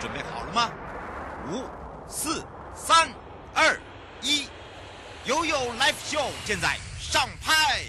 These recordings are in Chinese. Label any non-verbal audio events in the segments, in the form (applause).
准备好了吗？五、四、三、二、一，悠悠 Live Show 现在上拍。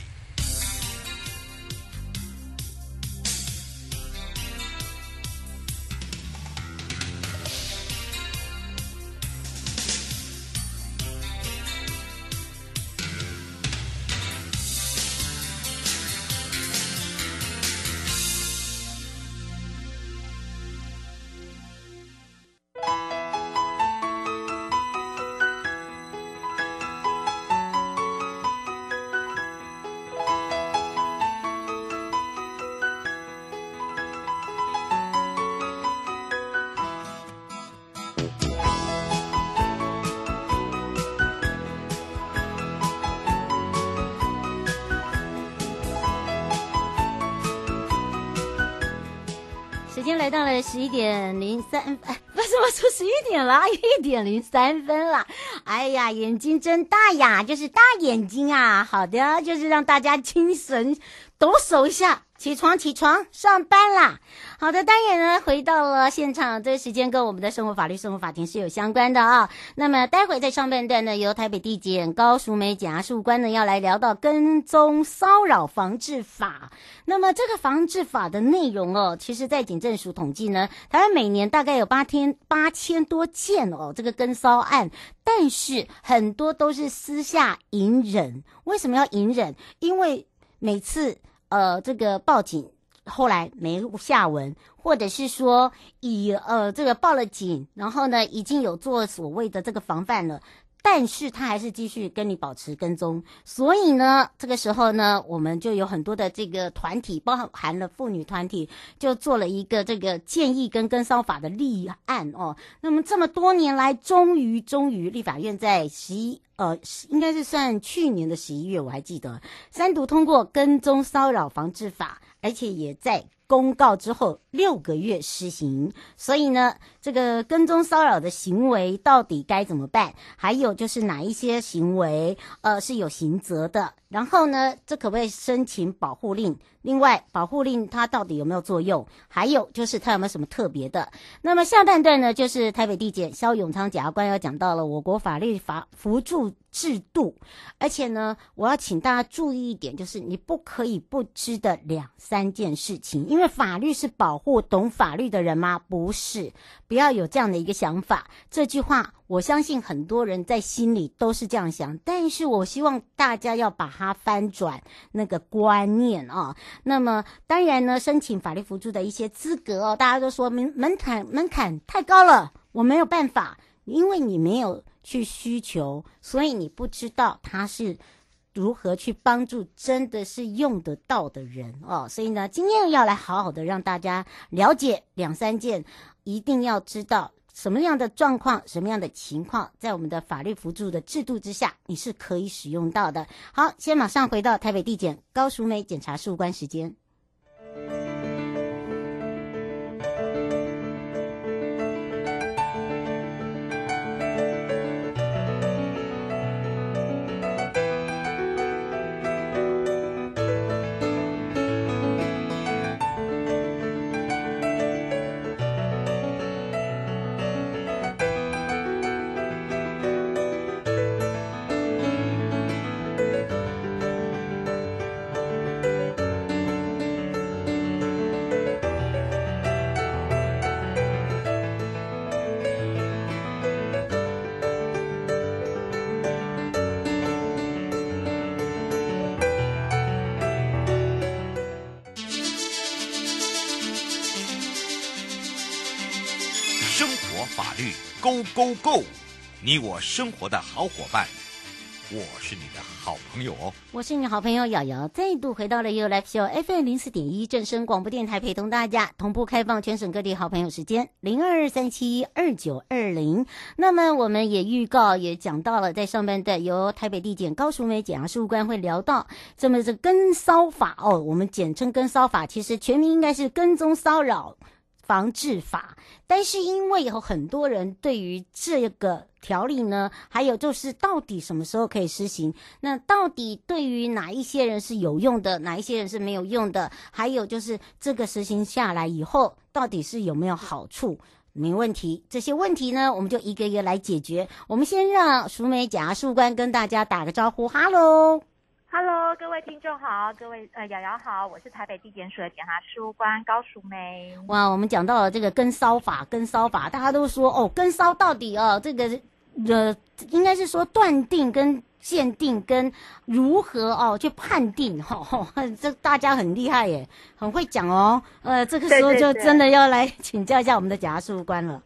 到了十一点零三，哎，为什么说十一点了？一点零三分了。哎呀，眼睛睁大呀，就是大眼睛啊。好的，就是让大家精神抖擞一下。起床，起床，上班啦！好的，当然呢，回到了现场，这个时间跟我们的生活法律、生活法庭是有相关的啊。那么，待会在上半段呢，由台北地检高淑梅检察事官呢，要来聊到跟踪骚扰防治法。那么，这个防治法的内容哦，其实，在警政署统计呢，台湾每年大概有八天八千多件哦，这个跟骚案，但是很多都是私下隐忍。为什么要隐忍？因为每次。呃，这个报警后来没下文，或者是说以呃这个报了警，然后呢已经有做所谓的这个防范了。但是他还是继续跟你保持跟踪，所以呢，这个时候呢，我们就有很多的这个团体，包含了妇女团体，就做了一个这个建议跟跟骚法的立案哦。那么这么多年来，终于终于，立法院在十一呃，应该是算去年的十一月，我还记得三读通过跟踪骚扰防治法，而且也在。公告之后六个月施行，所以呢，这个跟踪骚扰的行为到底该怎么办？还有就是哪一些行为呃是有刑责的？然后呢，这可不可以申请保护令？另外，保护令它到底有没有作用？还有就是它有没有什么特别的？那么下半段呢，就是台北地检萧永昌检察官要讲到了我国法律法扶助制度，而且呢，我要请大家注意一点，就是你不可以不知的两三件事情，因为法律是保护懂法律的人吗？不是，不要有这样的一个想法。这句话，我相信很多人在心里都是这样想，但是我希望大家要把它翻转那个观念啊。那么，当然呢，申请法律扶助的一些资格哦，大家都说门门槛门槛太高了，我没有办法，因为你没有。去需求，所以你不知道他是如何去帮助，真的是用得到的人哦。所以呢，今天要来好好的让大家了解两三件，一定要知道什么样的状况、什么样的情况，在我们的法律辅助的制度之下，你是可以使用到的。好，先马上回到台北地检高淑梅检察事务官时间。法律 Go Go Go！你我生活的好伙伴，我是你的好朋友哦。我是你好朋友瑶瑶，再度回到了 You Live Show FM 零四点一正声广播电台，陪同大家同步开放全省各地好朋友时间零二三七二九二零。那么我们也预告也讲到了，在上半段由台北地检高淑梅检察事务官会聊到这么这跟骚法哦，我们简称跟骚法，其实全名应该是跟踪骚扰。防治法，但是因为有很多人对于这个条例呢，还有就是到底什么时候可以施行？那到底对于哪一些人是有用的，哪一些人是没有用的？还有就是这个实行下来以后，到底是有没有好处？没问题。这些问题呢，我们就一个一个来解决。我们先让淑美检察官跟大家打个招呼，哈喽。哈喽，各位听众好，各位呃瑶瑶好，我是台北地检署的检察事务官高淑梅。哇，我们讲到了这个跟骚法，跟骚法，大家都说哦，跟骚到底哦，这个呃，应该是说断定跟鉴定跟如何哦去判定哈、哦，(laughs) 这大家很厉害耶，很会讲哦。呃，这个时候就真的要来请教一下我们的检察事务官了。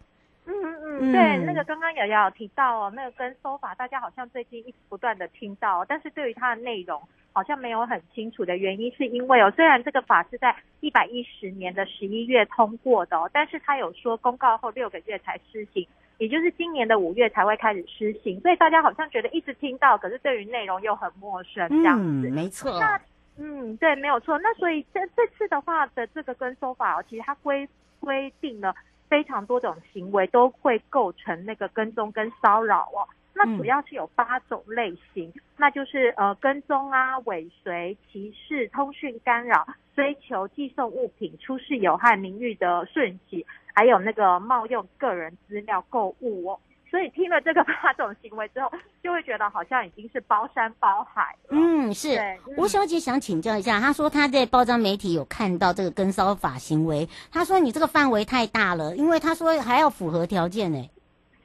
嗯，对，那个刚刚瑶瑶有提到哦，那个跟骚法，大家好像最近一直不断的听到，但是对于它的内容好像没有很清楚的原因，是因为哦，虽然这个法是在一百一十年的十一月通过的哦，但是它有说公告后六个月才施行，也就是今年的五月才会开始施行，所以大家好像觉得一直听到，可是对于内容又很陌生这样子。嗯，没错。那嗯，对，没有错。那所以这这次的话的这个跟收法哦，其实它规规定了。非常多种行为都会构成那个跟踪跟骚扰哦，那主要是有八种类型，嗯、那就是呃跟踪啊、尾随、歧视、通讯干扰、追求、寄送物品、出示有害名誉的讯息，还有那个冒用个人资料购物哦。所以听了这个八种行为之后，就会觉得好像已经是包山包海了。嗯，是。吴、嗯、小姐想请教一下，她说她在包装媒体有看到这个跟骚法行为，她说你这个范围太大了，因为她说还要符合条件呢。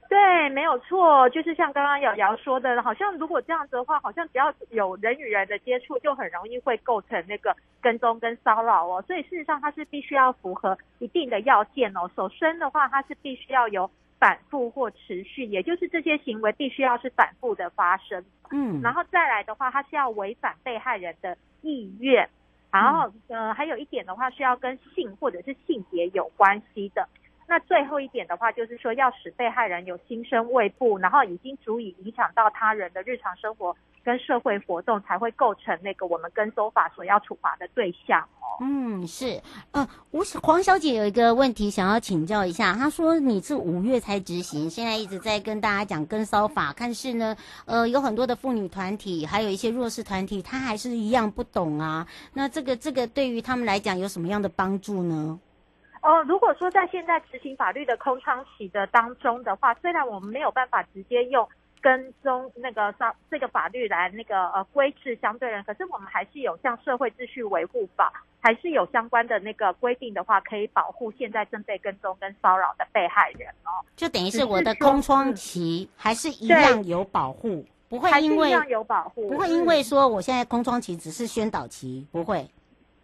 对，没有错，就是像刚刚瑶瑶说的，好像如果这样子的话，好像只要有人与人的接触，就很容易会构成那个跟踪跟骚扰哦。所以事实上，它是必须要符合一定的要件哦。首先的话，它是必须要有。反复或持续，也就是这些行为必须要是反复的发生。嗯，然后再来的话，它是要违反被害人的意愿，然后呃，还有一点的话是要跟性或者是性别有关系的。那最后一点的话，就是说要使被害人有心生畏怖，然后已经足以影响到他人的日常生活跟社会活动，才会构成那个我们跟骚法所要处罚的对象哦。嗯，是。呃，吴黄小姐有一个问题想要请教一下，她说你是五月才执行，现在一直在跟大家讲跟骚法，但是呢，呃，有很多的妇女团体，还有一些弱势团体，她还是一样不懂啊。那这个这个对于他们来讲有什么样的帮助呢？哦，如果说在现在执行法律的空窗期的当中的话，虽然我们没有办法直接用跟踪那个上这个法律来那个呃规制相对人，可是我们还是有像社会秩序维护法，还是有相关的那个规定的话，可以保护现在正被跟踪跟骚扰的被害人哦。就等于是我的空窗期还是一样有保护，不会因为一样有保护，不会因为说我现在空窗期只是宣导期，不会。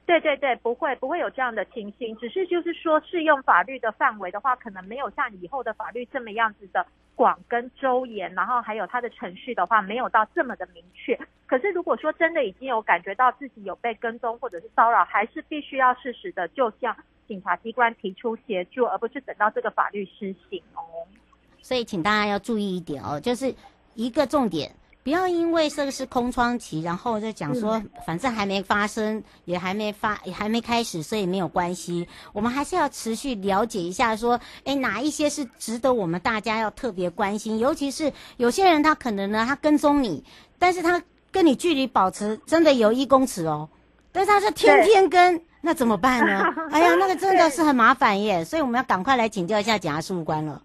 对对对，不会不会有这样的情形，只是就是说适用法律的范围的话，可能没有像以后的法律这么样子的广跟周延，然后还有它的程序的话，没有到这么的明确。可是如果说真的已经有感觉到自己有被跟踪或者是骚扰，还是必须要适时的就向警察机关提出协助，而不是等到这个法律施行哦。所以请大家要注意一点哦，就是一个重点。不要因为这个是空窗期，然后再讲说，反正还没发生，也还没发，也还没开始，所以没有关系。我们还是要持续了解一下，说，哎，哪一些是值得我们大家要特别关心？尤其是有些人，他可能呢，他跟踪你，但是他跟你距离保持真的有一公尺哦，但是他是天天跟，那怎么办呢？(laughs) 哎呀，那个真的是很麻烦耶，所以我们要赶快来请教一下检察事务官了。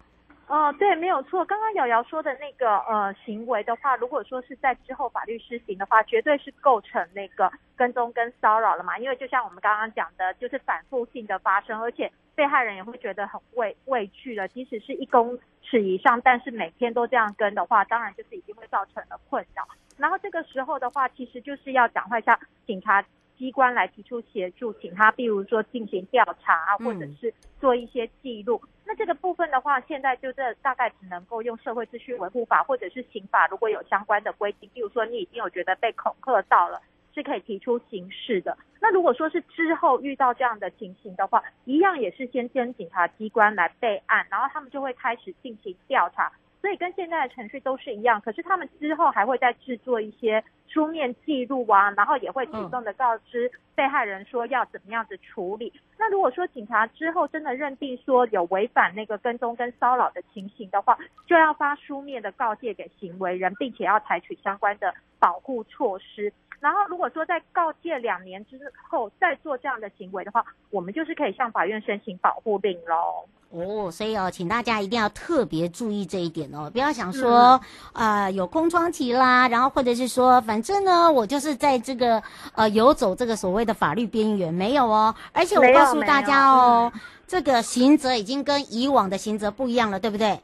哦，对，没有错。刚刚瑶瑶说的那个呃行为的话，如果说是在之后法律施行的话，绝对是构成那个跟踪跟骚扰了嘛。因为就像我们刚刚讲的，就是反复性的发生，而且被害人也会觉得很畏畏惧了。即使是一公尺以上，但是每天都这样跟的话，当然就是已经会造成了困扰。然后这个时候的话，其实就是要赶快向警察机关来提出协助，请他，比如说进行调查啊，或者是做一些记录。嗯那这个部分的话，现在就这大概只能够用社会秩序维护法或者是刑法，如果有相关的规定，比如说你已经有觉得被恐吓到了，是可以提出刑事的。那如果说是之后遇到这样的情形的话，一样也是先跟警察机关来备案，然后他们就会开始进行调查。所以跟现在的程序都是一样，可是他们之后还会再制作一些书面记录啊，然后也会主动的告知被害人说要怎么样子处理。那如果说警察之后真的认定说有违反那个跟踪跟骚扰的情形的话，就要发书面的告诫给行为人，并且要采取相关的保护措施。然后如果说在告诫两年之后再做这样的行为的话，我们就是可以向法院申请保护令喽。哦，所以哦，请大家一定要特别注意这一点哦，不要想说啊、嗯呃、有空窗期啦，然后或者是说，反正呢，我就是在这个呃游走这个所谓的法律边缘，没有哦。而且我告诉大家哦，这个刑责已经跟以往的刑责不一样了，对不对？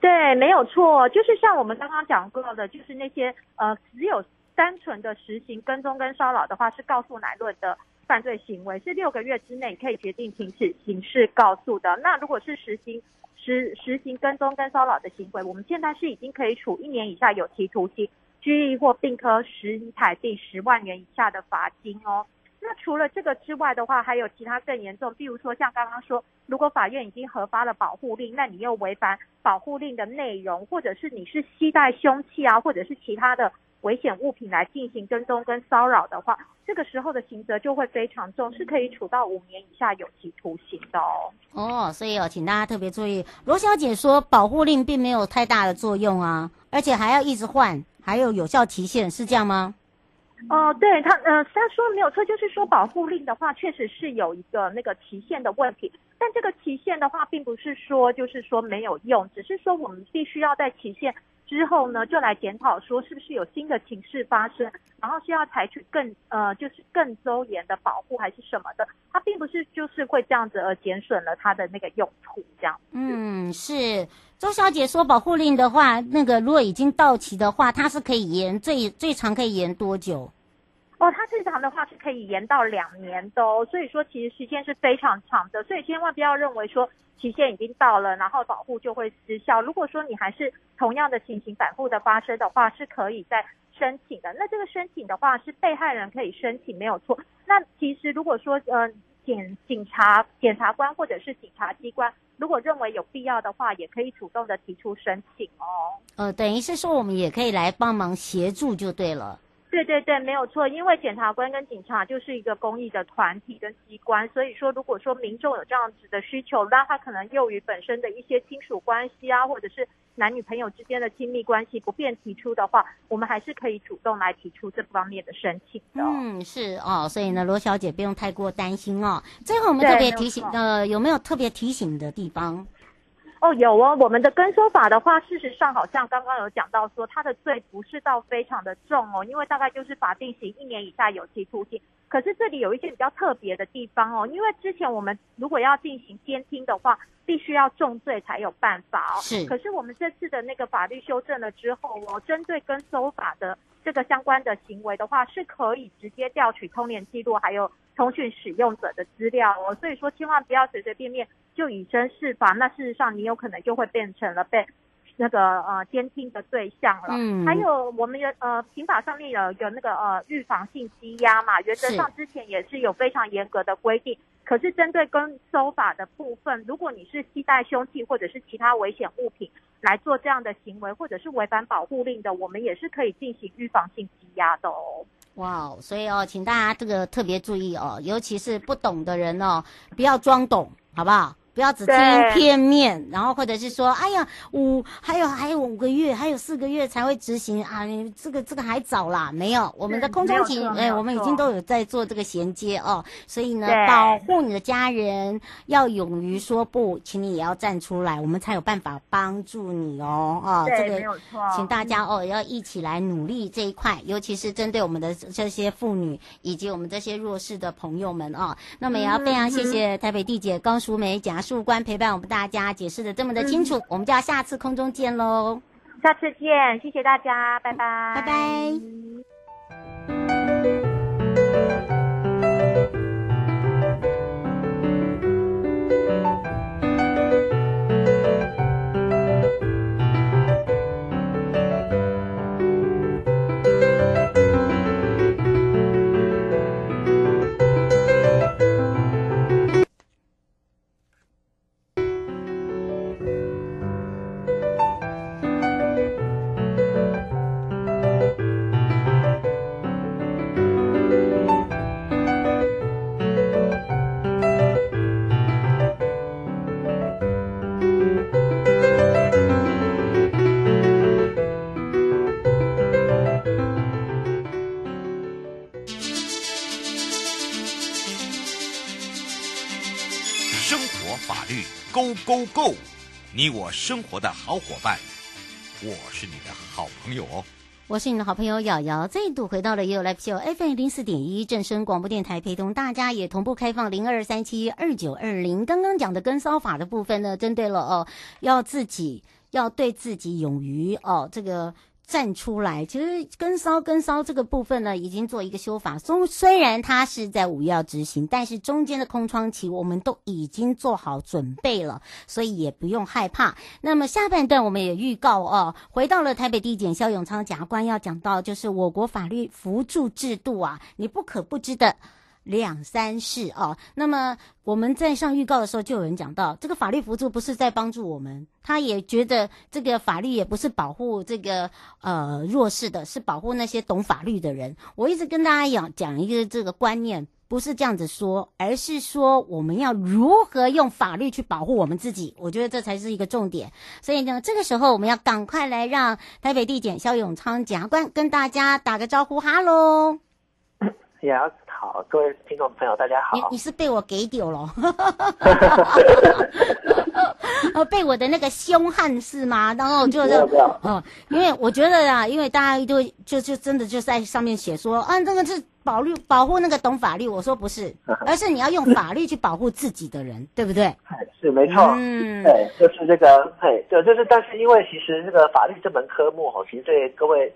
对，没有错，就是像我们刚刚讲过的，就是那些呃只有单纯的实行跟踪跟骚扰的话，是告诉乃论的。犯罪行为是六个月之内可以决定停止刑事告诉的。那如果是实行实实行跟踪跟骚扰的行为，我们现在是已经可以处一年以下有期徒刑、拘役或并科十台币十万元以下的罚金哦。那除了这个之外的话，还有其他更严重，比如说像刚刚说，如果法院已经核发了保护令，那你又违反保护令的内容，或者是你是携带凶器啊，或者是其他的。危险物品来进行跟踪跟骚扰的话，这个时候的刑责就会非常重，是可以处到五年以下有期徒刑的哦。哦，所以哦，请大家特别注意，罗小姐说保护令并没有太大的作用啊，而且还要一直换，还有有效期限，是这样吗？哦、呃，对他，呃，他说没有错，就是说保护令的话，确实是有一个那个期限的问题，但这个期限的话，并不是说就是说没有用，只是说我们必须要在期限。之后呢，就来检讨说是不是有新的情势发生，然后是要采取更呃，就是更周延的保护还是什么的，它并不是就是会这样子而减损了它的那个用途这样。嗯，是周小姐说保护令的话，那个如果已经到期的话，它是可以延最最长可以延多久？哦，它正常的话是可以延到两年的哦，所以说其实时间是非常长的，所以千万不要认为说。期限已经到了，然后保护就会失效。如果说你还是同样的情形反复的发生的话，是可以再申请的。那这个申请的话，是被害人可以申请，没有错。那其实如果说呃检警察、检察官或者是警察机关，如果认为有必要的话，也可以主动的提出申请哦。呃，等于是说我们也可以来帮忙协助就对了。对对对，没有错，因为检察官跟警察就是一个公益的团体跟机关，所以说如果说民众有这样子的需求，那他可能由于本身的一些亲属关系啊，或者是男女朋友之间的亲密关系不便提出的话，我们还是可以主动来提出这方面的申请的。嗯，是哦，所以呢，罗小姐不用太过担心哦。最后我们特别提醒，呃，有没有特别提醒的地方？哦，有哦，我们的跟修法的话，事实上好像刚刚有讲到说，他的罪不是到非常的重哦，因为大概就是法定刑一年以下有期徒刑。可是这里有一些比较特别的地方哦，因为之前我们如果要进行监听的话，必须要重罪才有办法哦。是。可是我们这次的那个法律修正了之后哦，针对跟搜法的这个相关的行为的话，是可以直接调取通联记录，还有通讯使用者的资料哦。所以说，千万不要随随便便。就以身试法，那事实上你有可能就会变成了被那个呃监听的对象了。嗯，还有我们有呃刑法上面有有那个呃预防性羁押嘛，原则上之前也是有非常严格的规定。可是针对跟收法的部分，如果你是携带凶器或者是其他危险物品来做这样的行为，或者是违反保护令的，我们也是可以进行预防性羁押的哦。哇哦，所以哦，请大家这个特别注意哦，尤其是不懂的人哦，不要装懂，好不好？不要只听片面，然后或者是说，哎呀，五还有还有五个月，还有四个月才会执行啊，你这个这个还早啦，没有，我们的空中警，哎，我们已经都有在做这个衔接哦，所以呢，保护你的家人要勇于说不，请你也要站出来，我们才有办法帮助你哦，啊，这个，请大家哦要一起来努力这一块，尤其是针对我们的这些妇女以及我们这些弱势的朋友们哦，那么也要非常谢谢台北地姐高淑梅检察事务官陪伴我们大家解释的这么的清楚，嗯、我们就要下次空中见喽。下次见，谢谢大家，拜拜，拜拜。，Go Go Go！你我生活的好伙伴，我是你的好朋友哦。我是你的好朋友瑶瑶，再度回到了 You Live Show FM 零四点一正声广播电台，陪同大家也同步开放零二三七二九二零。刚刚讲的跟骚法的部分呢，针对了哦，要自己要对自己勇于哦这个。站出来，其实跟骚跟骚这个部分呢，已经做一个修法。虽虽然它是在五月要执行，但是中间的空窗期我们都已经做好准备了，所以也不用害怕。那么下半段我们也预告哦，回到了台北地检萧永昌检察官要讲到，就是我国法律扶助制度啊，你不可不知的。两三事哦，那么我们在上预告的时候，就有人讲到，这个法律辅助不是在帮助我们，他也觉得这个法律也不是保护这个呃弱势的，是保护那些懂法律的人。我一直跟大家讲讲一个这个观念，不是这样子说，而是说我们要如何用法律去保护我们自己。我觉得这才是一个重点。所以呢，这个时候我们要赶快来让台北地检萧永昌检察官跟大家打个招呼，哈喽。(laughs) Yes. 好，各位听众朋友，大家好。你你是被我给丢了？呃，(laughs) 被我的那个凶悍是吗？然后就是嗯，因为我觉得啊，因为大家都就就真的就在上面写说啊，这个是保律保护那个懂法律。我说不是，(laughs) 而是你要用法律去保护自己的人，对不对？是没错，嗯，对，就是这个，对，就就是，但是因为其实这个法律这门科目哈，其实对各位。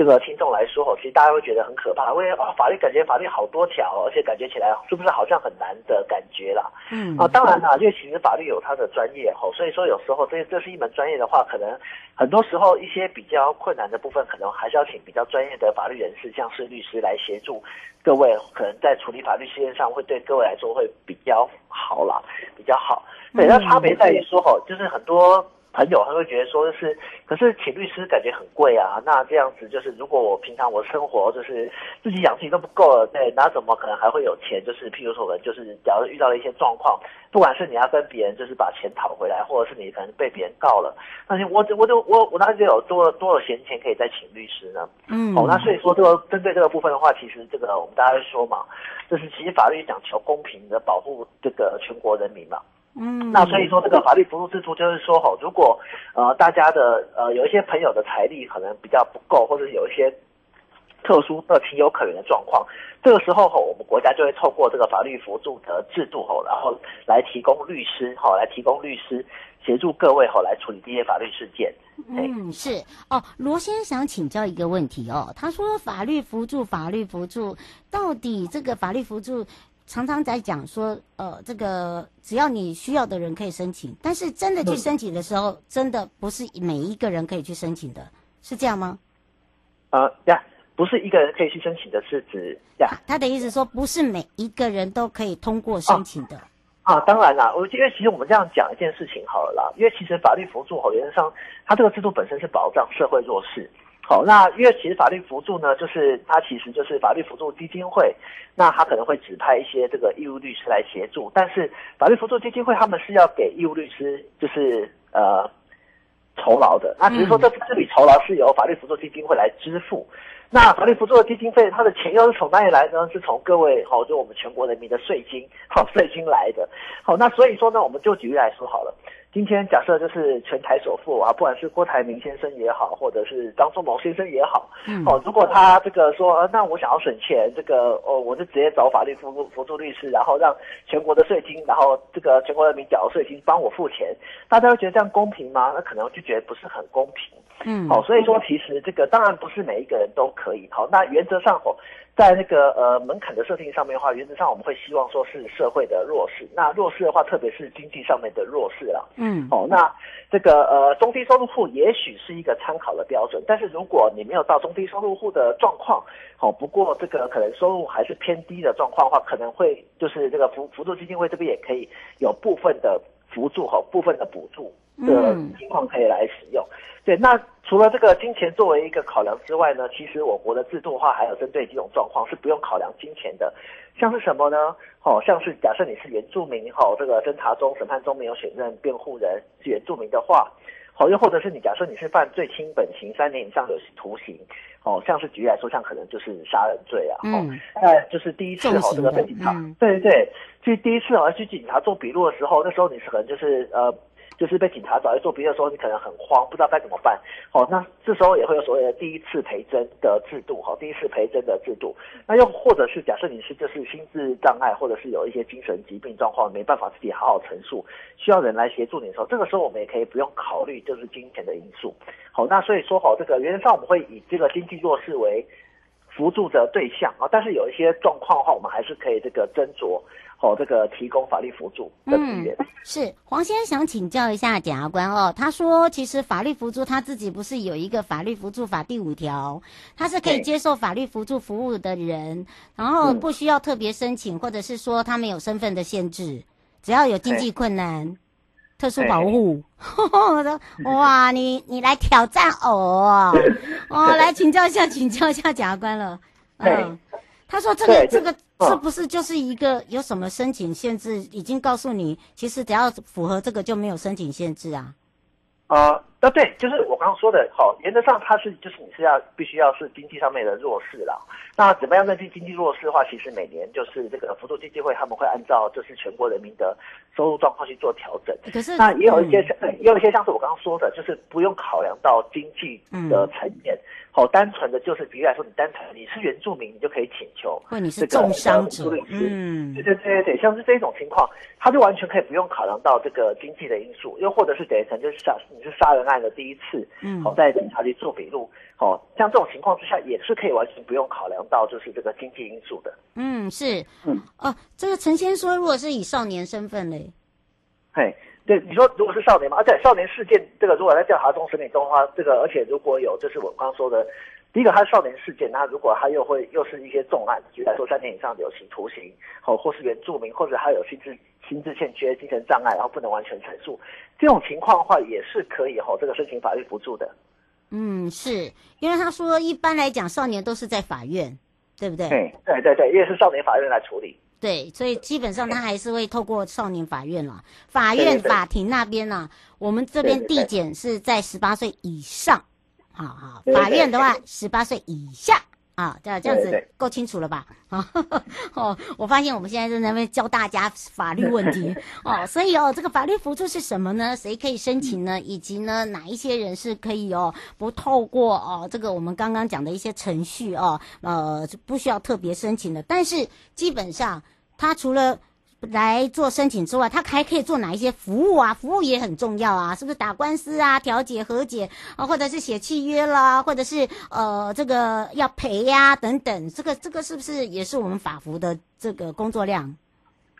这个听众来说，其实大家会觉得很可怕，因为啊，法律感觉法律好多条，而且感觉起来是不是好像很难的感觉啦？嗯啊，当然啦，因为其实法律有它的专业吼，所以说有时候这这是一门专业的话，可能很多时候一些比较困难的部分，可能还是要请比较专业的法律人士，像是律师来协助各位，可能在处理法律事件上会对各位来说会比较好啦，比较好。对，那差别在于说吼，就是很多。朋友他会觉得说是，可是请律师感觉很贵啊。那这样子就是，如果我平常我生活就是自己养自己都不够了，对，那怎么可能还会有钱？就是譬如说，我们就是假如遇到了一些状况，不管是你要跟别人就是把钱讨回来，或者是你可能被别人告了，那你我我就我我哪里就有多多了闲钱可以再请律师呢？嗯，哦，那所以说这个针对这个部分的话，其实这个我们大家会说嘛，就是其实法律讲求公平的保护这个全国人民嘛。嗯，那所以说这个法律扶助制度就是说吼，如果呃大家的呃有一些朋友的财力可能比较不够，或者是有一些特殊的情有可原的状况，这个时候吼，我们国家就会透过这个法律扶助的制度吼，然后来提供律师吼，来提供律师协助各位吼来处理这些法律事件。嗯，是哦，罗先生想请教一个问题哦，他说法律扶助，法律扶助到底这个法律扶助？常常在讲说，呃，这个只要你需要的人可以申请，但是真的去申请的时候，嗯、真的不是每一个人可以去申请的，是这样吗？呃呀，不是一个人可以去申请的，是指呀、啊？他的意思说，不是每一个人都可以通过申请的。啊，啊，当然啦，我因为其实我们这样讲一件事情好了啦，因为其实法律扶助，原则上，它这个制度本身是保障社会弱势。好，那因为其实法律扶助呢，就是它其实就是法律扶助基金会，那他可能会指派一些这个义务律师来协助，但是法律扶助基金会他们是要给义务律师就是呃酬劳的，那只是说这这笔酬劳是由法律扶助基金会来支付，那法律扶助的基金费它的钱又是从哪里来呢？是从各位好，就我们全国人民的税金好税金来的，好，那所以说呢，我们就举例来说好了。今天假设就是全台首富啊，不管是郭台铭先生也好，或者是张忠谋先生也好，嗯，哦，如果他这个说，呃，那我想要省钱，这个哦，我就直接找法律辅助辅助律师，然后让全国的税金，然后这个全国人民缴的税金帮我付钱，大家会觉得这样公平吗？那可能就觉得不是很公平，嗯，好，所以说其实这个当然不是每一个人都可以，好，那原则上哦。在那个呃门槛的设定上面的话，原则上我们会希望说是社会的弱势。那弱势的话，特别是经济上面的弱势啦。嗯，哦，那这个呃中低收入户也许是一个参考的标准，但是如果你没有到中低收入户的状况，好，不过这个可能收入还是偏低的状况的话，可能会就是这个扶扶助基金会这边也可以有部分的辅助和部分的补助的情况可以来使用。对，那除了这个金钱作为一个考量之外呢，其实我国的制度的话，还有针对几种状况是不用考量金钱的，像是什么呢？哦，像是假设你是原住民，哈、哦，这个侦查中、审判中没有选任辩护人是原住民的话，好、哦，又或者是你假设你是犯最轻本刑三年以上有期徒刑，哦，像是举例来说，像可能就是杀人罪啊，哦，那、嗯、就是第一次哦，这个被警察，嗯、对对对，所以第一次哦要去警察做笔录的时候，那时候你是可能就是呃。就是被警察找来做笔录的时候，你可能很慌，不知道该怎么办。好，那这时候也会有所谓的第一次陪侦的制度，哈，第一次陪侦的制度。那又或者是假设你是就是心智障碍，或者是有一些精神疾病状况，没办法自己好好陈述，需要人来协助你的时候，这个时候我们也可以不用考虑就是金钱的因素。好，那所以说好，这个原则上我们会以这个经济弱势为辅助的对象啊，但是有一些状况的话，我们还是可以这个斟酌。哦，这个提供法律辅助的资源。嗯，是黄先生想请教一下检察官哦。他说，其实法律辅助他自己不是有一个法律辅助法第五条，他是可以接受法律辅助服务的人，然后不需要特别申请，或者是说他没有身份的限制，只要有经济困难、特殊保护。我说 (laughs) 哇，你你来挑战我 (laughs) 哦，来请教一下，请教一下检察官了。嗯。他说：“这个这个是不是就是一个有什么申请限制？已经告诉你，其实只要符合这个就没有申请限制啊。”啊，那对，就是我刚刚说的，好，原则上它是就是你是要必须要是经济上面的弱势啦。那怎么样认定经济弱势的话，其实每年就是这个辅助基金会他们会按照就是全国人民的收入状况去做调整。可是那也有一些像，也有一些像是我刚刚说的，就是不用考量到经济的层面。嗯好，单纯的就是，比如来说，你单纯你是原住民，你就可以请求。或你是重伤者，嗯，对对对对对，像是这种情况，他就完全可以不用考量到这个经济的因素，又或者是等于可能就是杀你是杀人案的第一次，嗯，好，在警察局做笔录，好，像这种情况之下，也是可以完全不用考量到就是这个经济因素的。嗯，是，嗯，哦，这个陈先说，如果是以少年身份嘞，嘿。对，你说如果是少年嘛，而且少年事件这个如果在调查中审理中的话，这个而且如果有就是我刚刚说的，第一个他是少年事件，那如果他又会又是一些重案，举例来说三年以上有期徒刑，好，或是原住民，或者他有心智心智欠缺、精神障碍，然后不能完全陈述，这种情况的话也是可以哈，这个申请法律辅助的。嗯，是。因为他说一般来讲少年都是在法院，对不对？对。对对对，因为是少年法院来处理。对，所以基本上他还是会透过少年法院了，法院法庭那边呢，我们这边递减是在十八岁以上，好好，法院的话十八岁以下。啊，这样这样子够清楚了吧？啊，(laughs) 哦，我发现我们现在在那边教大家法律问题 (laughs) 哦，所以哦，这个法律辅助是什么呢？谁可以申请呢？以及呢，哪一些人是可以哦，不透过哦这个我们刚刚讲的一些程序哦，呃，不需要特别申请的。但是基本上，他除了来做申请之外，他还可以做哪一些服务啊？服务也很重要啊，是不是打官司啊、调解、和解啊，或者是写契约啦，或者是呃这个要赔呀、等等，这个这个是不是也是我们法服的这个工作量？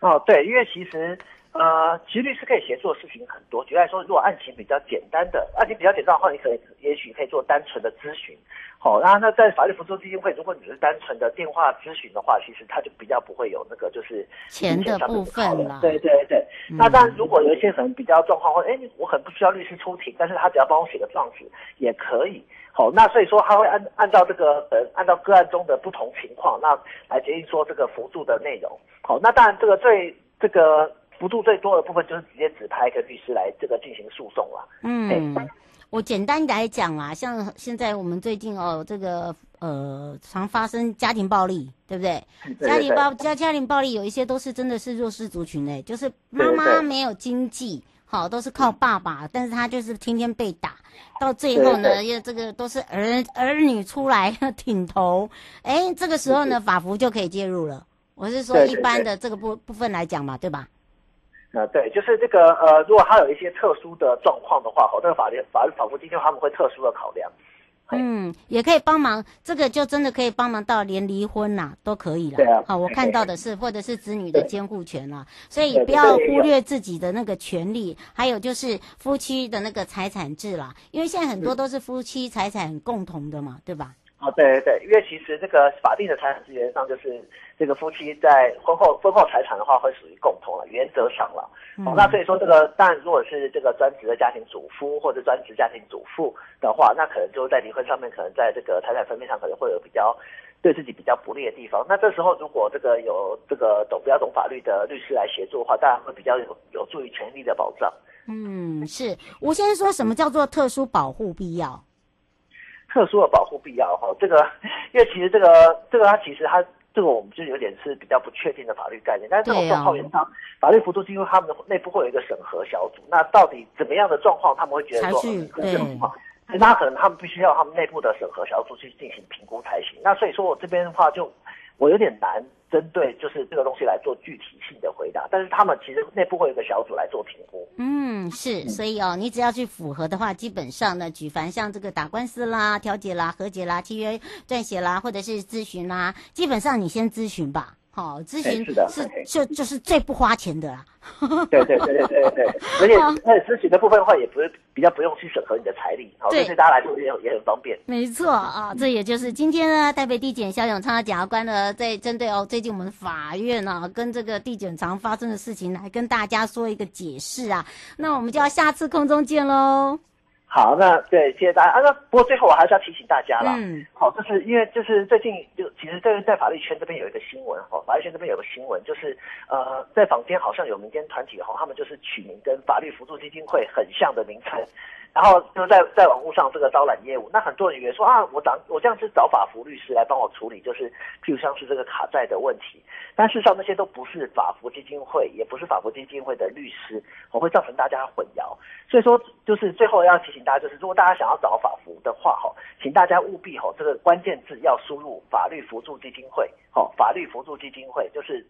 哦，对，因为其实呃，其实律师可以协助的事情很多。举例来说，如果案情比较简单的，案情比较简单的话，你可以也许可以做单纯的咨询。好，那那在法律辅助基金会，如果你是单纯的电话咨询的话，其实他就比较不会有那个就是钱的部分了。对对对，嗯、那当然，如果有一些可能比较状况，或者哎，我很不需要律师出庭，但是他只要帮我写个状子也可以。好，那所以说他会按按照这个呃按照个案中的不同情况，那来决定说这个辅助的内容。好，那当然这个最这个辅助最多的部分就是直接指派一个律师来这个进行诉讼了。嗯。我简单来讲啊，像现在我们最近哦，这个呃常发生家庭暴力，对不对？对对对，家庭暴家家庭暴力有一些都是真的是弱势族群诶，就是妈妈没有经济，好都是靠爸爸，但是他就是天天被打，到最后呢，又这个都是儿儿女出来 (laughs) 挺头，诶，这个时候呢，法服就可以介入了。我是说一般的这个部部分来讲嘛，对吧？呃，对，就是这个呃，如果他有一些特殊的状况的话，好，这个法律法律法扶基金他们会特殊的考量。嗯，也可以帮忙，这个就真的可以帮忙到连离婚呐、啊、都可以了。对啊，好，我看到的是，或者是子女的监护权啦，所以不要忽略自己的那个权利，还有就是夫妻的那个财产制啦，因为现在很多都是夫妻财产共同的嘛，对吧？啊，对对对，因为其实这个法定的财产资源上，就是这个夫妻在婚后婚后财产的话，会属于共同了，原则上了。哦，那所以说这个，但如果是这个专职的家庭主夫或者专职家庭主妇的话，那可能就在离婚上面，可能在这个财产分配上可能会有比较对自己比较不利的地方。那这时候如果这个有这个懂比较懂法律的律师来协助的话，当然会比较有有助于权利的保障。嗯，是。吴先生说什么叫做特殊保护必要？特殊的保护必要哈，这个因为其实这个这个它其实它这个我们就有点是比较不确定的法律概念。但是这种状况原则上，法律幅度是因为他们的内部会有一个审核小组。那到底怎么样的状况，他们会觉得说这种情况，那可能他们必须要他们内部的审核小组去进行评估才行。那所以说我这边的话就我有点难。针对就是这个东西来做具体性的回答，但是他们其实内部会有一个小组来做评估。嗯，是，所以哦，你只要去符合的话，基本上呢，举凡像这个打官司啦、调解啦、和解啦、契约撰写啦，或者是咨询啦，基本上你先咨询吧。好、哦，咨询是，是就就是最不花钱的啦。对对对对对对，(laughs) 而且那咨询的部分的话，也不是比较不用去审核你的财力，好，对大家来说也也很方便。没错啊，这也就是今天呢，台北地检肖永昌的检察官呢，在针对哦最近我们法院呢、啊、跟这个地检常发生的事情，来跟大家说一个解释啊。那我们就要下次空中见喽。好，那对，谢谢大家啊。那不过最后我还是要提醒大家啦。嗯。好，就是因为就是最近就其实在在法律圈这边有一个新闻哈，法律圈这边有个新闻就是呃，在坊间好像有民间团体哈，他们就是取名跟法律扶助基金会很像的名称。然后就在在网络上这个招揽业务，那很多人以为说啊，我找我这样是找法服律师来帮我处理，就是譬如像是这个卡债的问题，但事实上那些都不是法服基金会，也不是法服基金会的律师，我会造成大家混淆。所以说，就是最后要提醒大家，就是如果大家想要找法服的话，哈，请大家务必哈，这个关键字要输入法律扶助基金会，好，法律扶助基金会就是。